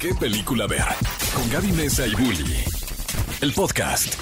qué película ver. Con Gaby Mesa y Bully. El podcast.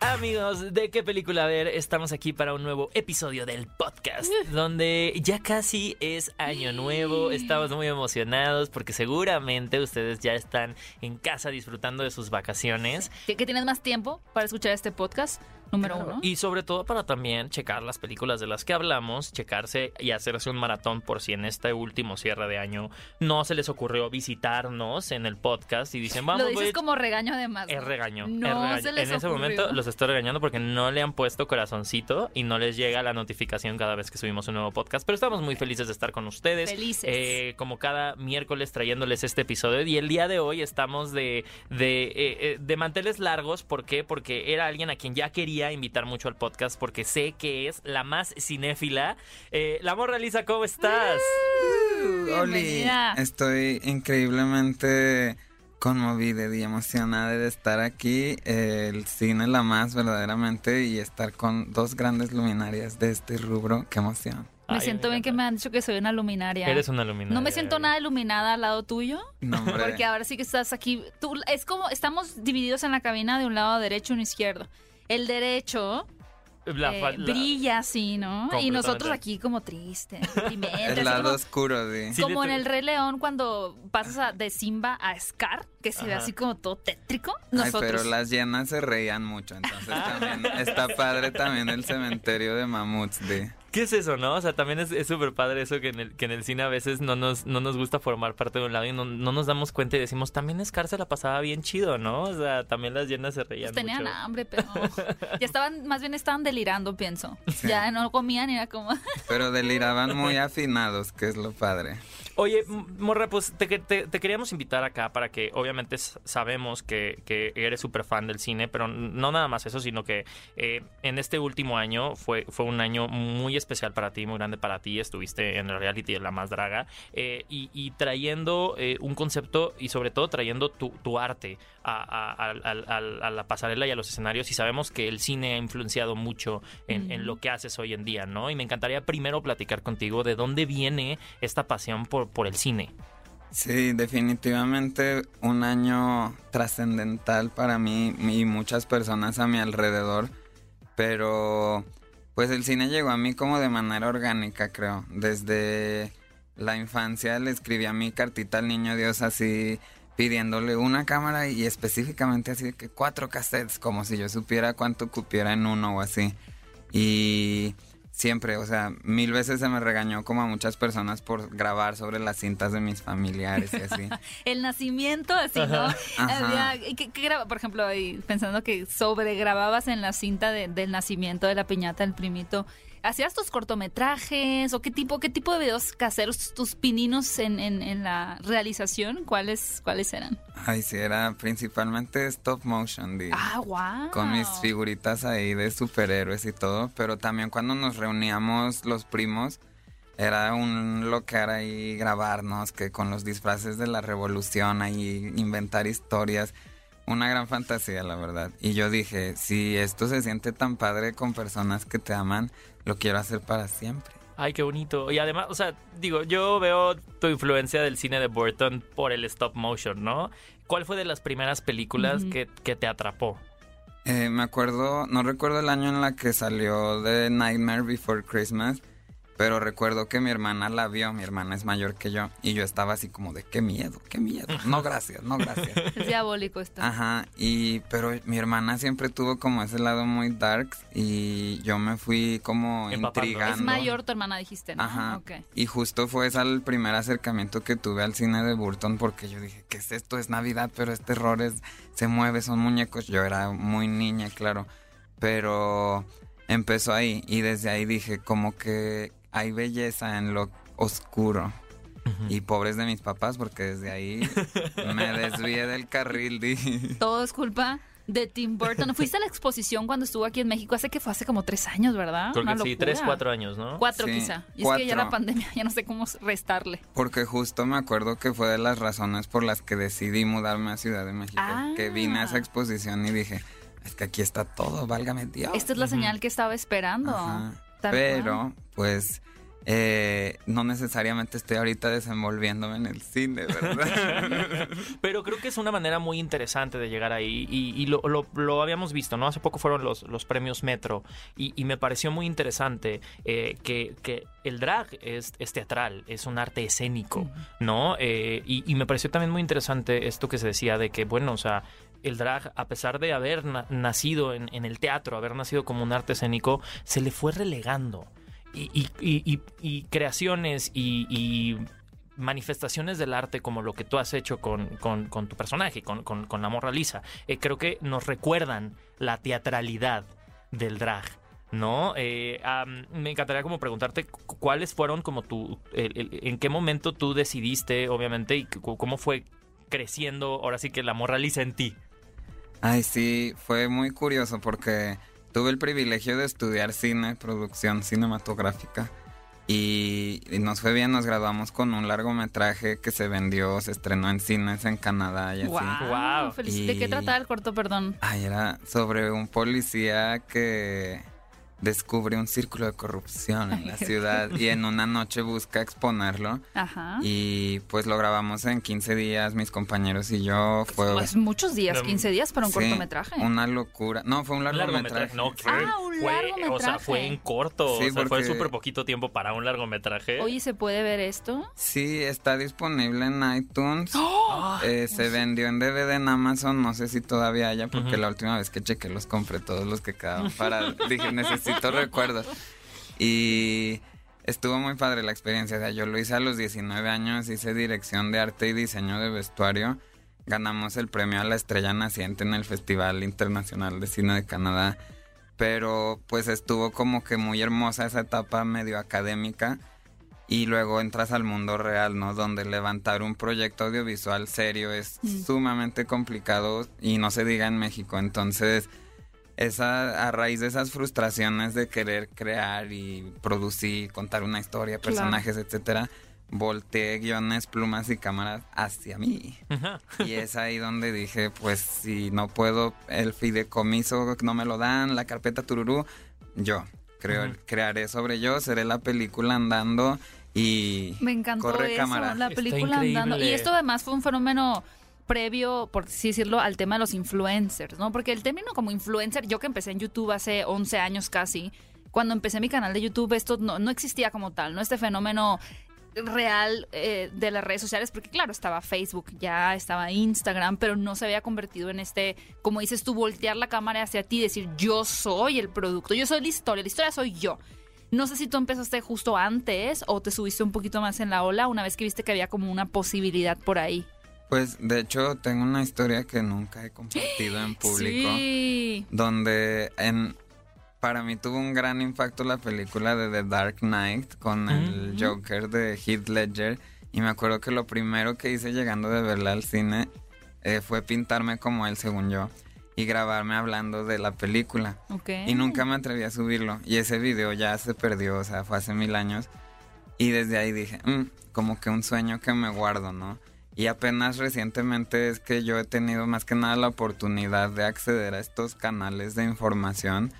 Amigos, ¿de qué película ver? Estamos aquí para un nuevo episodio del podcast, donde ya casi es año nuevo, estamos muy emocionados porque seguramente ustedes ya están en casa disfrutando de sus vacaciones. ¿Que, que tienes más tiempo para escuchar este podcast? Número Claro, uno. Y sobre todo para también checar las películas de las que hablamos, checarse y hacerse un maratón por si en este último cierre de año no se les ocurrió visitarnos en el podcast y dicen, vamos, Lo dices voy- como regaño además. Es regaño. No es regaño. se les en ese ocurrió. momento los estoy regañando porque no le han puesto corazoncito y no les llega la notificación cada vez que subimos un nuevo podcast. Pero estamos muy felices de estar con ustedes. Felices. Eh, como cada miércoles trayéndoles este episodio. Y el día de hoy estamos de, de, eh, eh, de manteles largos. ¿Por qué? Porque era alguien a quien ya quería invitar mucho al podcast porque sé que es la más cinéfila. Eh, la morra Lisa, ¿cómo estás? Oli, Bienvenida. estoy increíblemente conmovida y emocionada de estar aquí. El cine la más verdaderamente y estar con dos grandes luminarias de este rubro. Qué emoción. Me Ay, siento bien que me han dicho que soy una luminaria. Eres una luminaria. No me siento nada iluminada al lado tuyo. No, hombre. Porque ahora sí que estás aquí. Tú, es como estamos divididos en la cabina de un lado derecho y un izquierdo. El derecho La eh, la- brilla así, ¿no? Y nosotros aquí como tristes, deprimentes, el lado como- oscuro, sí. Sí, como en el Rey León cuando pasas a- de Simba a Scar, que se ve así como todo tétrico. Ay, Nosotros. pero las llenas se reían mucho, entonces también está padre también el cementerio de mamuts de... ¿Qué es eso, no? O sea, también es es súper padre eso que en, el, que en el cine a veces no nos, no nos gusta formar parte de un lado y no, no nos damos cuenta y decimos, también Scar se la pasaba bien chido, ¿no? O sea, también las llenas se reían Pues tenían mucho. hambre, pero ya estaban, más bien estaban delirando, pienso. Ya no comían y era como, Pero deliraban muy afinados, que es lo padre. Oye, Morra, pues te, te- te queríamos invitar acá para que obviamente sabemos que, que eres súper fan del cine, pero no nada más eso, sino que eh, en este último año fue, fue un año muy especial para ti, muy grande para ti. Estuviste en el reality de La Más Draga eh, y, y trayendo eh, un concepto y sobre todo trayendo tu, tu arte a, a- a- a- a- a la pasarela y a los escenarios. Y sabemos que el cine ha influenciado mucho en, en lo que haces hoy en día, ¿no? Y me encantaría primero platicar contigo de dónde viene esta pasión por, por el cine. Sí, definitivamente un año trascendental para mí y muchas personas a mi alrededor, pero pues el cine llegó a mí como de manera orgánica, creo. Desde la infancia le escribía mi cartita al niño Dios así pidiéndole una cámara y específicamente así que cuatro cassettes, como si yo supiera cuánto cupiera en uno o así. Y siempre, o sea, mil veces se me regañó como a muchas personas por grabar sobre las cintas de mis familiares y así. el nacimiento, así, ¿no? Ajá. Había- ¿y ¿Qué, qué graba- Por ejemplo, ahí pensando que sobregrababas en la cinta de- del nacimiento de la piñata del primito. ¿Hacías tus cortometrajes o qué tipo, qué tipo de videos caseros, tus pininos en, en- en la realización? ¿Cuáles, cuáles eran? Ay, sí, era principalmente stop motion. Ah, wow. Con mis figuritas ahí de superhéroes y todo, pero también cuando nos reuníamos los primos, era un locar ahí grabarnos, que con los disfraces de la revolución ahí inventar historias, una gran fantasía la verdad. Y yo dije, si esto se siente tan padre con personas que te aman, lo quiero hacer para siempre. Ay, qué bonito. Y además, o sea, digo, yo veo tu influencia del cine de Burton por el stop motion, ¿no? ¿Cuál fue de las primeras películas que, que te atrapó? Eh, me acuerdo, no recuerdo el año en la que salió de Nightmare Before Christmas, pero recuerdo que mi hermana la vio, mi hermana es mayor que yo, y yo estaba así como de qué miedo, qué miedo. No, gracias, no, gracias. Es diabólico esto. Ajá, y pero mi hermana siempre tuvo como ese lado muy dark y yo me fui como Empapando. intrigando. es mayor tu hermana, dijiste, ¿no? Ajá. Ok. Y justo fue ese el primer acercamiento que tuve al cine de Burton porque yo dije, ¿qué es esto? Es Navidad, pero este error es, se mueve, son muñecos. Yo era muy niña, claro. Pero empezó ahí y desde ahí dije, como que hay belleza en lo oscuro. Y pobres de mis papás porque desde ahí me desvié del carril. Di. Todo es culpa de Tim Burton. Fuiste a la exposición cuando estuvo aquí en México, hace que fue hace como tres años, ¿verdad? Creo Una que sí, tres, cuatro años, ¿no? Cuatro Sí, quizá. Y es que ya la pandemia, ya no sé cómo restarle. Porque justo me acuerdo que fue de las razones por las que decidí mudarme a Ciudad de México. Ah. Que vine a esa exposición y dije, es que aquí está todo, válgame Dios. Esta es la señal que estaba esperando. Ajá. Tal Pero, cual. pues, eh, no necesariamente estoy ahorita desenvolviéndome en el cine, ¿verdad? Pero creo que es una manera muy interesante de llegar ahí y, lo, lo, habíamos visto, ¿no? Hace poco fueron los, los premios Metro y, me pareció muy interesante eh, que, que, el drag es, es, teatral, es un arte escénico, ¿no? Eh, y, me pareció también muy interesante esto que se decía de que, bueno, o sea, el drag, a pesar de haber nacido en, el teatro, haber nacido como un arte escénico, se le fue relegando y, creaciones y, manifestaciones del arte como lo que tú has hecho con, tu personaje, con, la morra lisa, eh, creo que nos recuerdan la teatralidad del drag. ¿no? Eh, me encantaría como preguntarte cuáles fueron como tu, en qué momento tú decidiste, obviamente, y cómo fue creciendo, ahora sí que la morra lisa en ti. Ay, sí, fue muy curioso porque tuve el privilegio de estudiar cine, producción cinematográfica. Y, nos fue bien, nos graduamos con un largometraje que se vendió, se estrenó en cines en Canadá y así. ¡Wow! ¿De qué trataba el corto, perdón? Ay, era sobre un policía que descubre un círculo de corrupción en la ciudad y en una noche busca exponerlo. Ajá. Y pues lo grabamos en 15 días, mis compañeros y yo. Fue pues muchos días, 15 días para un cortometraje. Una locura. No, fue un largometraje. No, fue, ah, un largometraje. O sea, fue en corto. Sí, o sea, fue súper poquito tiempo para un largometraje. Oye, ¿se puede ver esto? Sí, está disponible en iTunes. ¡Oh! Eh, se vendió en DVD en Amazon. No sé si todavía haya, porque la última vez que chequé los compré todos los que quedaban para. Dije, necesito recuerdos. Y estuvo muy padre la experiencia. O sea, yo lo hice a los 19 años, hice dirección de arte y diseño de vestuario. Ganamos el premio a la estrella naciente en el Festival Internacional de Cine de Canadá. Pero pues estuvo como que muy hermosa esa etapa medio académica. Y luego entras al mundo real, ¿no? Donde levantar un proyecto audiovisual serio es mm. sumamente complicado y no se diga en México. Entonces esa, a raíz de esas frustraciones de querer crear y producir, contar una historia, personajes, etcétera, volteé guiones, plumas y cámaras hacia mí. Y es ahí donde dije, pues si no puedo, el fideicomiso no me lo dan, la carpeta tururú, yo creo, crearé sobre yo, seré la película andando y me encantó corre eso, la película andando. Y esto además fue un fenómeno previo, por así decirlo, al tema de los influencers, ¿no? Porque el término como influencer, yo que empecé en YouTube hace 11 años casi, cuando empecé mi canal de YouTube, esto no, existía como tal, ¿no? Este fenómeno real eh, de las redes sociales, porque claro, estaba Facebook, ya estaba Instagram, pero no se había convertido en este, como dices tú, voltear la cámara hacia ti y decir, yo soy el producto, yo soy la historia, la historia soy yo. No sé si tú empezaste justo antes o te subiste un poquito más en la ola una vez que viste que había como una posibilidad por ahí. Pues de hecho tengo una historia que nunca he compartido en público. Sí. Donde en para mí tuvo un gran impacto la película de The Dark Knight con el Joker de Heath Ledger. Y me acuerdo que lo primero que hice llegando de verla al cine eh, fue pintarme como él, según yo, y grabarme hablando de la película. Y nunca me atreví a subirlo. Y ese video ya se perdió, o sea, fue hace mil años. Y desde ahí dije, mm, como que un sueño que me guardo, ¿no? Y apenas recientemente es que yo he tenido más que nada la oportunidad de acceder a estos canales de información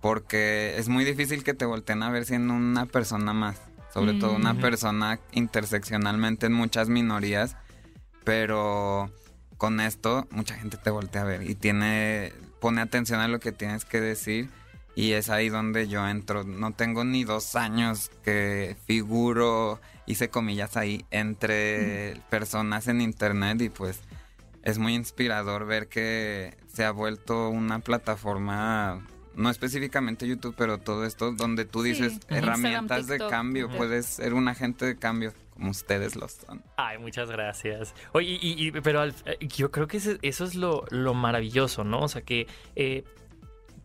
porque es muy difícil que te volteen a ver siendo una persona más, sobre todo una persona interseccionalmente en muchas minorías, pero con esto mucha gente te voltea a ver y tiene pone atención a lo que tienes que decir y es ahí donde yo entro. No tengo ni dos años que figuro hice comillas ahí entre personas en internet y pues es muy inspirador ver que se ha vuelto una plataforma no específicamente YouTube, pero todo esto donde tú dices herramientas de cambio, puedes ser un agente de cambio como ustedes lo son. Ay, muchas gracias. Oye, y, pero eh, yo creo que eso es lo, lo, maravilloso, ¿no? O sea, que eh,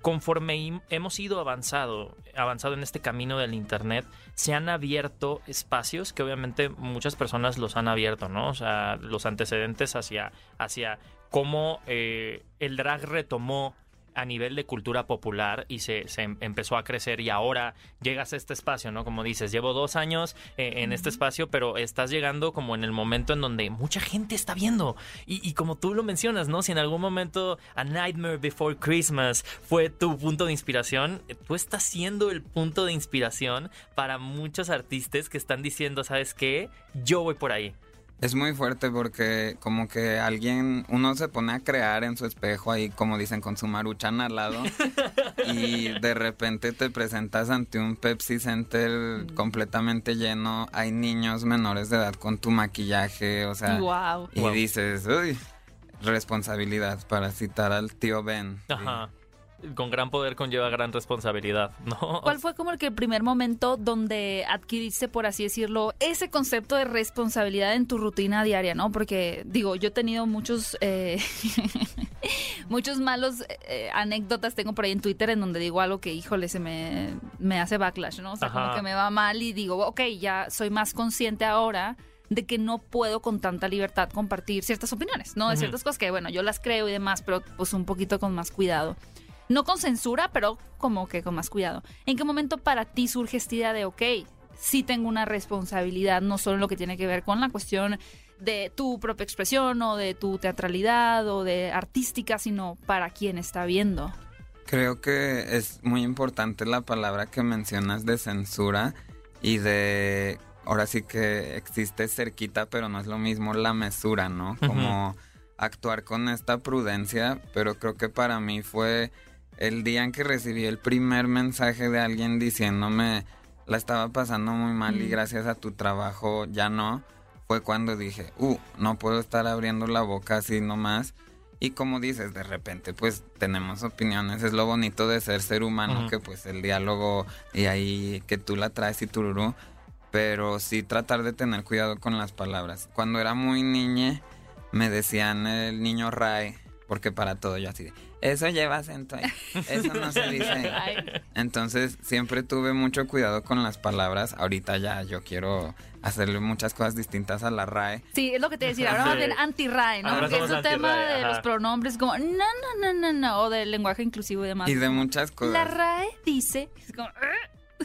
conforme hemos ido avanzado, avanzado en este camino del Internet, se han abierto espacios que obviamente muchas personas los han abierto, ¿no? O sea, los antecedentes hacia, hacia cómo eh, el drag retomó a nivel de cultura popular y se, se em- empezó a crecer y ahora llegas a este espacio, ¿no? Como dices, llevo dos años eh, en este espacio, pero estás llegando como en el momento en donde mucha gente está viendo. Y, y como tú lo mencionas, ¿no? Si en algún momento A Nightmare Before Christmas fue tu punto de inspiración, eh, tú estás siendo el punto de inspiración para muchos artistas que están diciendo, ¿sabes qué? Yo voy por ahí. Es muy fuerte porque como que alguien, uno se pone a crear en su espejo ahí, como dicen, con su maruchan al lado y de repente te presentas ante un Pepsi Center completamente lleno, hay niños menores de edad con tu maquillaje, o sea, Wow. y Wow. dices, uy, responsabilidad para citar al tío Ben. Ajá. Con gran poder conlleva gran responsabilidad, ¿no? ¿Cuál fue como el que el primer momento donde adquiriste, por así decirlo, ese concepto de responsabilidad en tu rutina diaria, ¿no? Porque, digo, yo he tenido muchos, eh, muchos malos eh, anécdotas, tengo por ahí en Twitter, en donde digo algo que, híjole, se me, me hace backlash, ¿no? O sea, como que me va mal y digo, ok, ya soy más consciente ahora de que no puedo con tanta libertad compartir ciertas opiniones, ¿no? De ciertas cosas que, bueno, yo las creo y demás, pero pues un poquito con más cuidado. No con censura, pero como que con más cuidado. ¿En qué momento para ti surge esta idea de, ok, sí tengo una responsabilidad, no solo en lo que tiene que ver con la cuestión de tu propia expresión o de tu teatralidad o de artística, sino para quien está viendo? Creo que es muy importante la palabra que mencionas de censura y de, ahora sí que existe cerquita, pero no es lo mismo la mesura, ¿no? Como actuar con esta prudencia, pero creo que para mí fue el día en que recibí el primer mensaje de alguien diciéndome la estaba pasando muy mal y gracias a tu trabajo ya no, fue cuando dije, uh, no puedo estar abriendo la boca así nomás. Y como dices, de repente, pues tenemos opiniones. Es lo bonito de ser ser humano, que pues el diálogo y ahí que tú la traes y tururú. Pero sí tratar de tener cuidado con las palabras. Cuando era muy niña, me decían el niño Ray, porque para todo yo así de, eso lleva acento ahí, eso no se dice. Entonces siempre tuve mucho cuidado con las palabras. Ahorita ya yo quiero hacerle muchas cosas distintas a la RAE. Sí, es lo que te iba a decir. Ahora Sí. más bien anti-RAE, ¿no? Porque somos ese tema de ajá. los pronombres, como, no, no, no, no, no, o del lenguaje inclusivo y demás. Y de muchas La cosas. RAE dice, es como.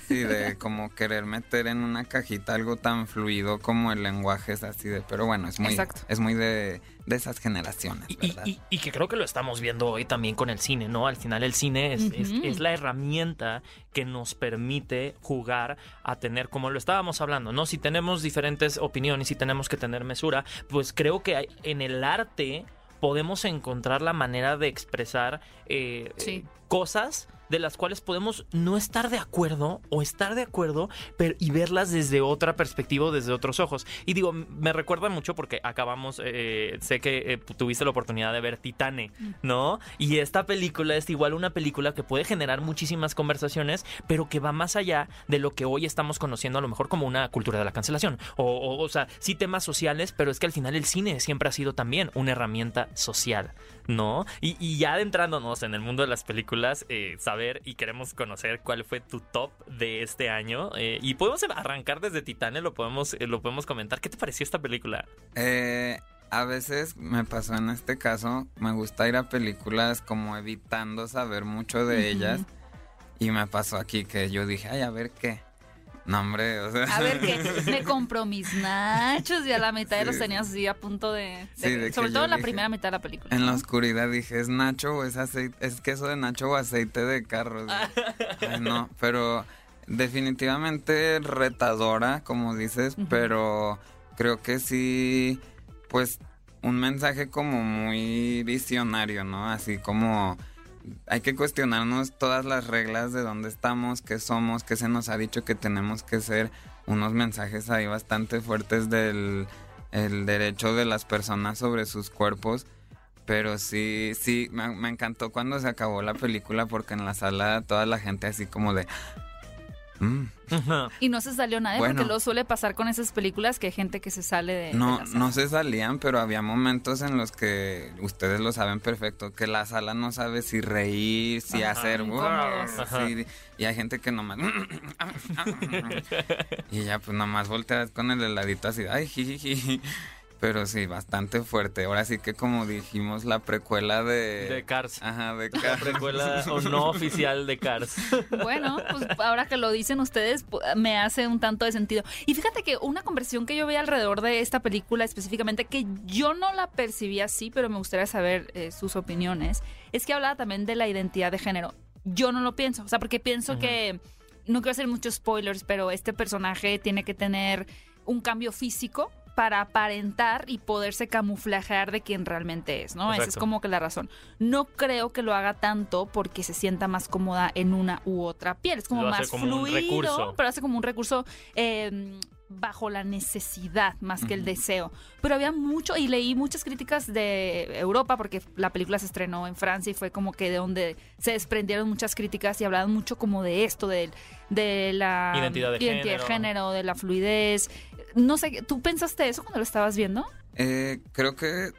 Sí, de como querer meter en una cajita algo tan fluido como el lenguaje es así de, pero bueno, es muy, Exacto. es muy de, de esas generaciones, Y, y- ¿verdad? y- y que creo que lo estamos viendo hoy también con el cine, ¿no? Al final el cine es, es- es la herramienta que nos permite jugar a tener, como lo estábamos hablando, ¿no? Si tenemos diferentes opiniones y tenemos que tener mesura, pues creo que hay- en el arte podemos encontrar la manera de expresar eh, Sí. eh, cosas de las cuales podemos no estar de acuerdo o estar de acuerdo pero, y verlas desde otra perspectiva, o desde otros ojos. Y digo, me recuerda mucho porque acabamos, eh, sé que eh, tuviste la oportunidad de ver Titane, ¿no? Y esta película es igual una película que puede generar muchísimas conversaciones, pero que va más allá de lo que hoy estamos conociendo a lo mejor como una cultura de la cancelación. O, o, o sea, sí temas sociales, pero es que al final el cine siempre ha sido también una herramienta social, ¿no? Y, y ya adentrándonos en el mundo de las películas, eh, saber y queremos conocer cuál fue tu top de este año. eh, y podemos arrancar desde Titane, lo podemos, eh, lo podemos comentar. ¿Qué te pareció esta película? Eh, a veces me pasó en este caso, me gusta ir a películas como evitando saber mucho de ellas. Y me pasó aquí que yo dije, ay, a ver qué. No, hombre, o sea. A ver, que me compro mis nachos y a la mitad de los Sí. tenías así a punto de... de- Sí, de sobre todo en la dije, primera mitad de la película. En la oscuridad dije, ¿es nacho o es aceite? ¿Es queso de nacho o aceite de carro? Ay, no, pero definitivamente retadora, como dices, pero creo que sí, pues un mensaje como muy visionario, ¿no? Así como hay que cuestionarnos todas las reglas de dónde estamos, qué somos, qué se nos ha dicho que tenemos que ser. Unos mensajes ahí bastante fuertes del el derecho de las personas sobre sus cuerpos. Pero sí, sí, me encantó cuando se acabó la película porque en la sala toda la gente así como de... "Mm, Y no se salió nadie Bueno. porque lo suele pasar con esas películas que hay gente que se sale de... de No, la sala. no se salían, pero había momentos en los que ustedes lo saben perfecto, que la sala no sabe si reír, si Ajá. hacer... Y hay gente que nomás... y ya pues nomás volteas con el heladito así, ay, jijiji. Pero sí, bastante fuerte. Ahora sí que como dijimos, la precuela de... De Cars. Ajá, de La Cars. precuela o no oficial de Cars. Bueno, pues ahora que lo dicen ustedes, me hace un tanto de sentido. Y fíjate que una conversación que yo vi alrededor de esta película específicamente, que yo no la percibí así, pero me gustaría saber eh, sus opiniones, es que hablaba también de la identidad de género. Yo no lo pienso, o sea, porque pienso que, no quiero hacer muchos spoilers, pero este personaje tiene que tener un cambio físico para aparentar y poderse camuflajear de quien realmente es, ¿no? Esa es como que la razón. No creo que lo haga tanto porque se sienta más cómoda en una u otra piel. Es como Lo más como fluido, pero hace como un recurso eh, bajo la necesidad más que el deseo. Pero había mucho, y leí muchas críticas de Europa, porque la película se estrenó en Francia y fue como que de donde se desprendieron muchas críticas y hablaban mucho como de esto, de, de la Identidad de género. género, de la fluidez. No sé, ¿tú pensaste eso cuando lo estabas viendo? Eh, creo que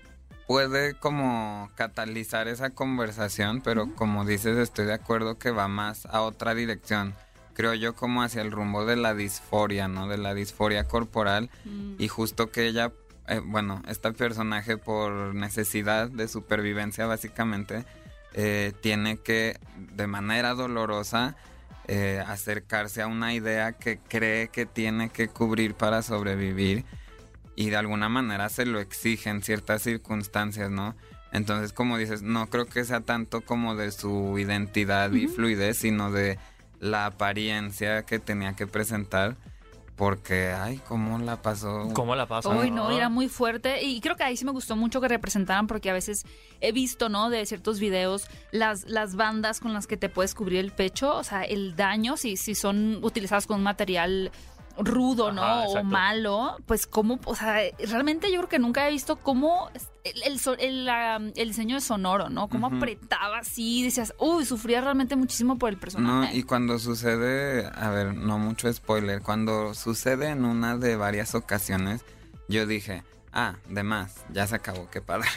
puede como catalizar esa conversación, pero como dices, estoy de acuerdo que va más a otra dirección. Creo yo como hacia el rumbo de la disforia, ¿no? De la disforia corporal. Y justo que ella, eh, bueno, este personaje por necesidad de supervivencia básicamente, eh, tiene que de manera dolorosa eh, acercarse a una idea que cree que tiene que cubrir para sobrevivir y de alguna manera se lo exige en ciertas circunstancias, ¿no? Entonces, como dices, no creo que sea tanto como de su identidad y fluidez, sino de la apariencia que tenía que presentar, porque, ay, ¿cómo la pasó? ¿Cómo la pasa? Uy, no, era muy fuerte. Y creo que ahí sí me gustó mucho que representaran, porque a veces he visto, ¿no? De ciertos videos, las, las bandas con las que te puedes cubrir el pecho, o sea, el daño, si, si son utilizadas con un material rudo, ¿no? Ajá, o malo, pues cómo, o sea, realmente yo creo que nunca he visto cómo el, el, el, la- el diseño de sonoro, ¿no? Cómo apretaba así, decías, uy, sufría realmente muchísimo por el No, personaje. y cuando sucede, a ver, no mucho spoiler, cuando sucede en una de varias ocasiones, yo dije, ah, de más, ya se acabó, qué padre.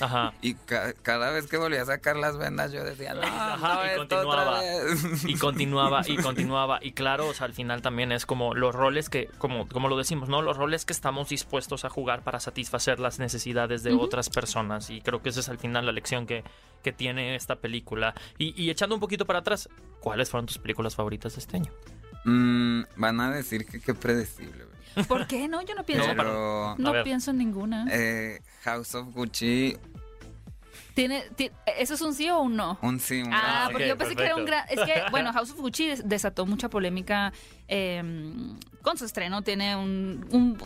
Ajá. Y ca- cada vez que volvía a sacar las vendas, yo decía, no, Ajá, no, y continuaba. vez". Y continuaba, y continuaba. Y claro, o sea, al final también es como los roles que, como, como lo decimos, ¿no? Los roles que estamos dispuestos a jugar para satisfacer las necesidades de otras personas. Y creo que esa es al final la lección que, que tiene esta película. Y, y echando un poquito para atrás, ¿cuáles fueron tus películas favoritas de este año? Mm, van a decir que qué predecible, güey. ¿Por qué? No, yo no pienso, No, pero no pienso en ninguna. eh, House of Gucci, ¿Tiene, ti- ¿Eso es un sí o un no? un sí, un Ah, ok, porque yo pensé que era un gran... Es que, bueno, House of Gucci des- desató mucha polémica eh, con su estreno. Tiene un, un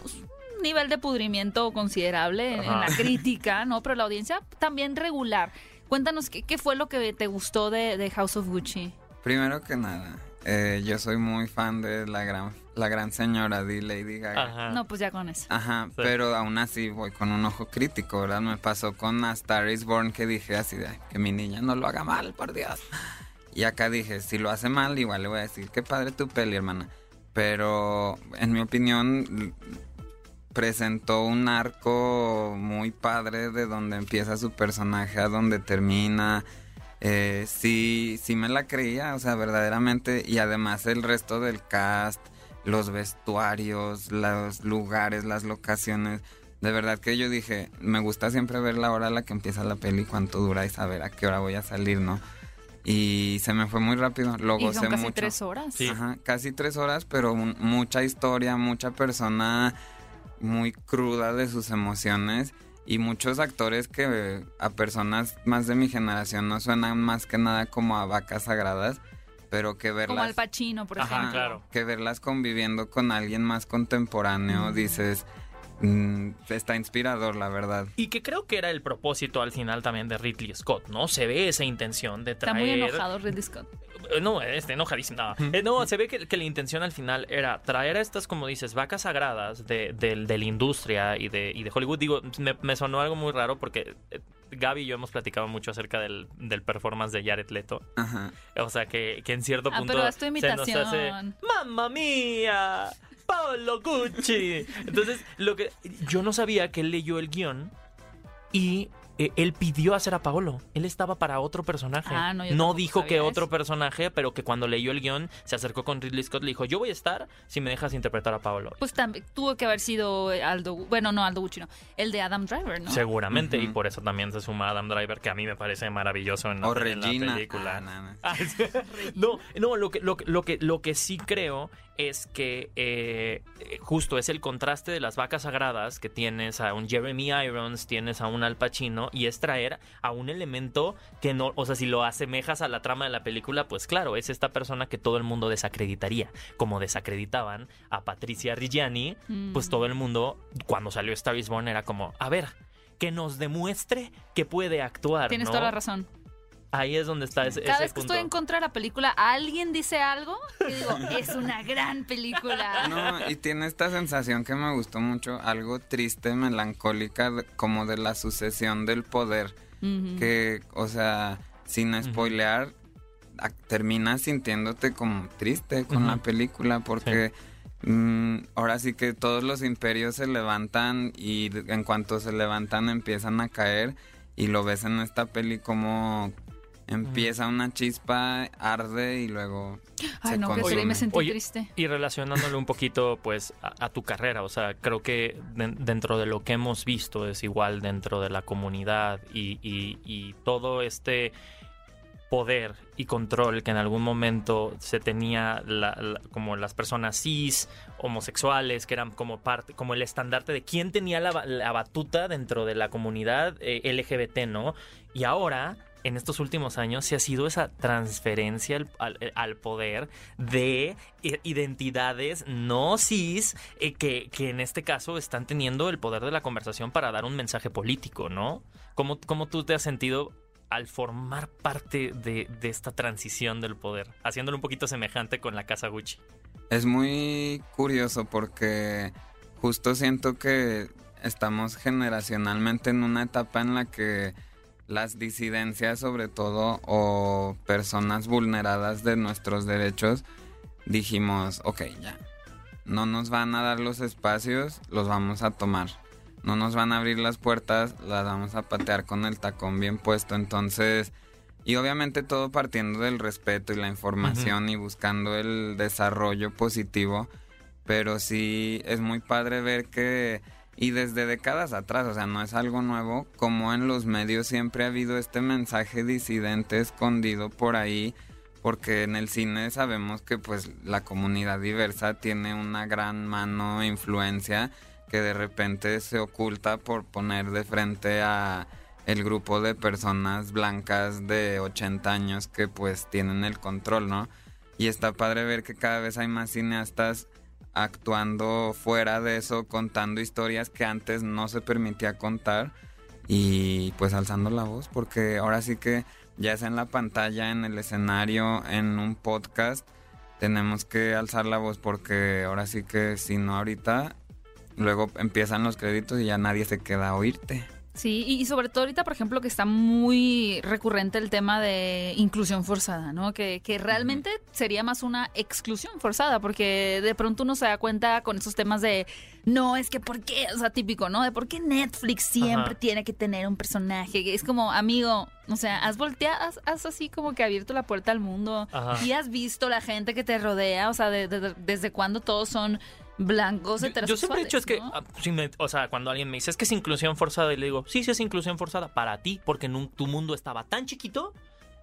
nivel de pudrimiento considerable en, en la crítica, ¿no? Pero la audiencia también regular. Cuéntanos, ¿qué, qué fue lo que te gustó de, de House of Gucci? Primero que nada, eh, yo soy muy fan de la gran, la gran señora de Lady Gaga. Ajá. No, pues ya con eso. Ajá, Sí. pero aún así voy con un ojo crítico, ¿verdad? Me pasó con A Star is Born que dije así de "Ay, que mi niña no lo haga mal, por Dios. Y acá dije, si lo hace mal, igual le voy a decir, qué padre tu peli, hermana. Pero en mi opinión presentó un arco muy padre de donde empieza su personaje a donde termina. Eh, sí, sí me la creía, o sea, verdaderamente. Y además el resto del cast, los vestuarios, los lugares, las locaciones. De verdad que yo dije, me gusta siempre ver la hora a la que empieza la peli, cuánto dura y saber a qué hora voy a salir, ¿no? Y se me fue muy rápido, lo Y gocé son casi mucho. tres horas. Sí. Ajá, casi tres horas, pero un- mucha historia, mucha persona muy cruda de sus emociones y muchos actores que a personas más de mi generación no suenan más que nada como a vacas sagradas, pero que verlas Como Al Pacino, por Ajá, ejemplo. claro. que verlas conviviendo con alguien más contemporáneo, dices, mm, está inspirador, la verdad. Y que creo que era el propósito al final también de Ridley Scott, ¿no? Se ve esa intención de Está traer... muy enojado Ridley Scott. Eh, No, este, enojadísimo. No, Eh, no, se ve que, que la intención al final era traer a estas, como dices, vacas sagradas de, del- de la industria y de, y de Hollywood. Digo, me, me sonó algo muy raro porque eh, Gaby y yo hemos platicado mucho acerca del, del performance de Jared Leto. Ajá. O sea, que, que en cierto Ah, punto pero haz tu se nos hace imitación. ¡Mamma mía! ¡Paolo Gucci! Entonces, lo que yo no sabía que él leyó el guion y eh, él pidió hacer a Paolo. Él estaba para otro personaje. Ah, no, tampoco dijo que eso. otro personaje, pero que cuando leyó el guion se acercó con Ridley Scott le dijo, yo voy a estar si me dejas interpretar a Paolo. Pues también tuvo que haber sido Aldo, bueno, no Aldo Gucci, no, el de Adam Driver, ¿no? Seguramente, y por eso también se suma Adam Driver, que a mí me parece maravilloso en la, O en la Regina. película. Ah, no, no. Ah, no, no, lo que, lo, que- lo, que, lo que sí creo es que eh, justo es el contraste de las vacas sagradas que tienes a un Jeremy Irons, tienes a un Al Pacino y es traer a un elemento que no, o sea, si lo asemejas a la trama de la película, pues claro, es esta persona que todo el mundo desacreditaría, como desacreditaban a Patricia Reggiani, Mm. pues todo el mundo cuando salió Star is Born era como, a ver, que nos demuestre que puede actuar. Tienes ¿no? toda la razón. Ahí es donde está ese, Cada ese vez que punto. estoy en contra de la película, alguien dice algo y digo, es una gran película. No, y tiene esta sensación que me gustó mucho, algo triste, melancólica, como de la sucesión del poder, que, o sea, sin spoilear, a- terminas sintiéndote como triste con la película, porque mm, ahora sí que todos los imperios se levantan y en cuanto se levantan empiezan a caer, y lo ves en esta peli como... Empieza una chispa, arde y luego Ay, se no, que sí, me sentí Oye, triste. Y relacionándolo un poquito, pues, a, a tu carrera, o sea, creo que de- dentro de lo que hemos visto es igual dentro de la comunidad y, y- y todo este poder y control que en algún momento se tenía la- la- como las personas cis, homosexuales, que eran como parte, como el estandarte de quién tenía la, ba- la batuta dentro de la comunidad eh, LGBT, ¿no? Y ahora, en estos últimos años, se ha sido esa transferencia al, al- poder de identidades no cis eh, que, que en este caso están teniendo el poder de la conversación para dar un mensaje político, ¿no? ¿Cómo, cómo tú te has sentido al formar parte de esta transición del poder, haciéndolo un poquito semejante con la casa Gucci? Es muy curioso porque justo siento que estamos generacionalmente en una etapa en la que las disidencias sobre todo o personas vulneradas de nuestros derechos dijimos, ok, ya, no nos van a dar los espacios, los vamos a tomar. No nos van a abrir las puertas, las vamos a patear con el tacón bien puesto. Entonces, y obviamente todo partiendo del respeto y la información y buscando el desarrollo positivo. Pero sí es muy padre ver que, y desde décadas atrás, o sea, no es algo nuevo, como en los medios siempre ha habido este mensaje disidente escondido por ahí, porque en el cine sabemos que pues la comunidad diversa tiene una gran mano e influencia que de repente se oculta por poner de frente a el grupo de personas blancas de 80 años que pues tienen el control, ¿no? Y está padre ver que cada vez hay más cineastas actuando fuera de eso, contando historias que antes no se permitía contar y pues alzando la voz, porque ahora sí que ya sea en la pantalla, en el escenario, en un podcast, tenemos que alzar la voz porque ahora sí que si no ahorita, luego empiezan los créditos y ya nadie se queda a oírte. Sí, y y sobre todo ahorita, por ejemplo, que está muy recurrente el tema de inclusión forzada, ¿no? Que, que realmente sería más una exclusión forzada, porque de pronto uno se da cuenta con esos temas de, no, es que ¿por qué? O sea, típico, ¿no? De por qué Netflix siempre Ajá. tiene que tener un personaje. Es como, amigo, o sea, has volteado, has, has así como que abierto la puerta al mundo Ajá. y has visto la gente que te rodea, o sea, de- de- desde cuándo todos son blancos Yo, heterosexuales. yo siempre he dicho es que, ¿no? ah, si me- o sea, cuando alguien me dice es que es inclusión forzada, y le digo, sí, sí es inclusión forzada para ti, porque tu mundo estaba tan chiquito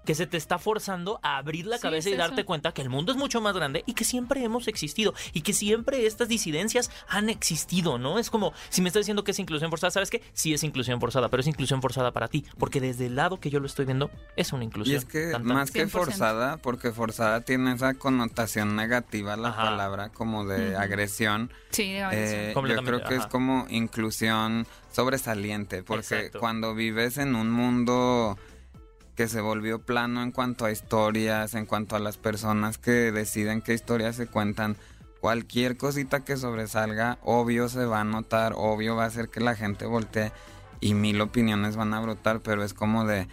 que se te está forzando a abrir la Sí, cabeza es y darte eso. cuenta que el mundo es mucho más grande y que siempre hemos existido y que siempre estas disidencias han existido, ¿no? Es como, si me estás diciendo que es inclusión forzada, ¿sabes qué? Sí es inclusión forzada, pero es inclusión forzada para ti, porque desde el lado que yo lo estoy viendo es una Y inclusión. es que Tan, tan. más que 100%. forzada, porque forzada tiene esa connotación negativa la Ajá. palabra como de agresión. Sí. Eh, yo Completamente, creo que es como inclusión sobresaliente, porque Exacto. cuando vives en un mundo que se volvió plano en cuanto a historias, en cuanto a las personas que deciden qué historias se cuentan, cualquier cosita que sobresalga, obvio se va a notar, obvio va a hacer que la gente voltee y mil opiniones van a brotar, pero es como de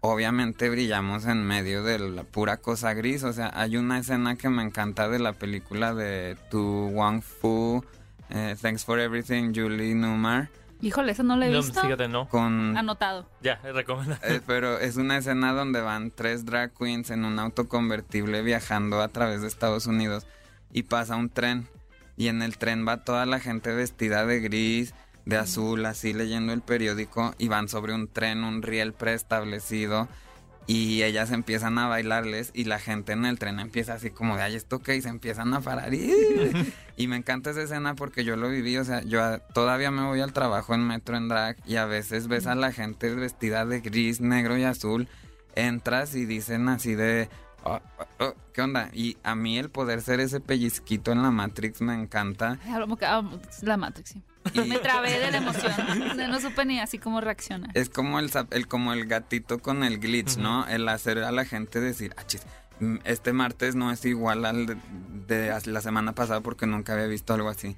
obviamente brillamos en medio de la pura cosa gris. O sea, hay una escena que me encanta de la película de Tu Wang Fu, eh, Thanks for Everything, Julie Newmar, Híjole, eso no lo he No, visto. fíjate, no. Con Anotado. Ya, recomienda. Eh, pero es una escena donde van tres drag queens en un auto convertible viajando a través de Estados Unidos y pasa un tren y en el tren va toda la gente vestida de gris, de azul, así leyendo el periódico y van sobre un tren, un riel preestablecido y ellas empiezan a bailarles y la gente en el tren empieza así como de, ay, ¿esto qué? Y se empiezan a parar y... y me encanta esa escena porque yo lo viví, o sea, yo todavía me voy al trabajo en metro en drag y a veces ves a la gente vestida de gris, negro y azul, entras y dicen así de... "Oh, oh, oh, ¿Qué onda? Y a mí el poder ser ese pellizquito en la Matrix me encanta. Como ah, la Matrix, sí. Me trabé de la emoción. No, no supe ni así cómo reaccionar. Es como el, el como el gatito con el glitch, ¿no? El hacer a la gente decir, ah, chis, este martes no es igual al de, la semana pasada porque nunca había visto algo así.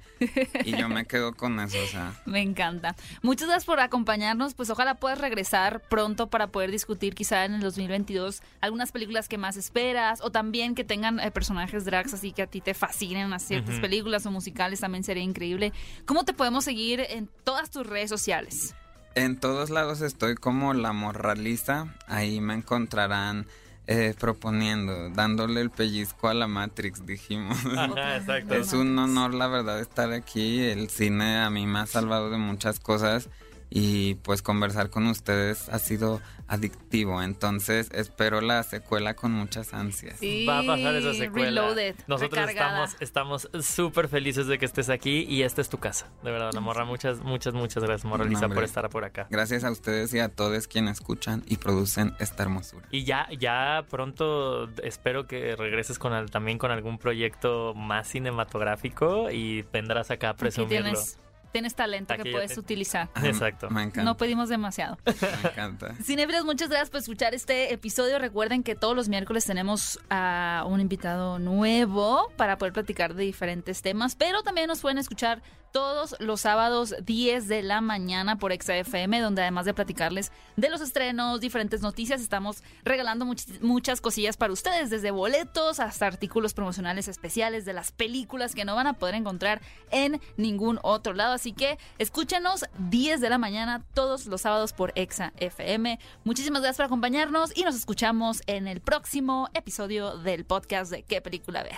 Y yo me quedo con eso, o sea. Me encanta. Muchas gracias por acompañarnos. Pues ojalá puedas regresar pronto para poder discutir quizá en el 2022 algunas películas que más esperas o también que tengan eh, personajes drags así que a ti te fascinen a ciertas películas o musicales también sería increíble. ¿Cómo te podemos seguir en todas tus redes sociales? En todos lados estoy como la morraliza. Ahí me encontrarán eh, proponiendo, dándole el pellizco a la Matrix, dijimos. Ajá, exacto. Es un honor, la verdad, estar aquí. El cine a mí me ha salvado de muchas cosas y pues conversar con ustedes ha sido adictivo. Entonces espero la secuela con muchas ansias. Sí, Va a pasar esa secuela. Reloaded, Nosotros recargada. estamos estamos súper felices de que estés aquí y esta es tu casa. De verdad, la morra. Muchas, muchas, muchas gracias, morra Lisa, por estar por acá. Gracias a ustedes y a todos quienes escuchan y producen esta hermosura. Y ya, ya pronto espero que regreses con al- también con algún proyecto más cinematográfico y vendrás acá a Aquí presumirlo. Tienes, talento Aquí que puedes te- utilizar. Exacto. Me encanta. No pedimos demasiado. Me encanta. Cinefilos, muchas gracias por escuchar este episodio. Recuerden que todos los miércoles tenemos a un invitado nuevo para poder platicar de diferentes temas, pero también nos pueden escuchar todos los sábados 10 de la mañana por XFM, donde además de platicarles de los estrenos, diferentes noticias, estamos regalando much- muchas cosillas para ustedes, desde boletos hasta artículos promocionales especiales de las películas que no van a poder encontrar en ningún otro lado. Así que escúchenos 10 de la mañana todos los sábados por Exa FM. Muchísimas gracias por acompañarnos y nos escuchamos en el próximo episodio del podcast de ¿Qué película ver?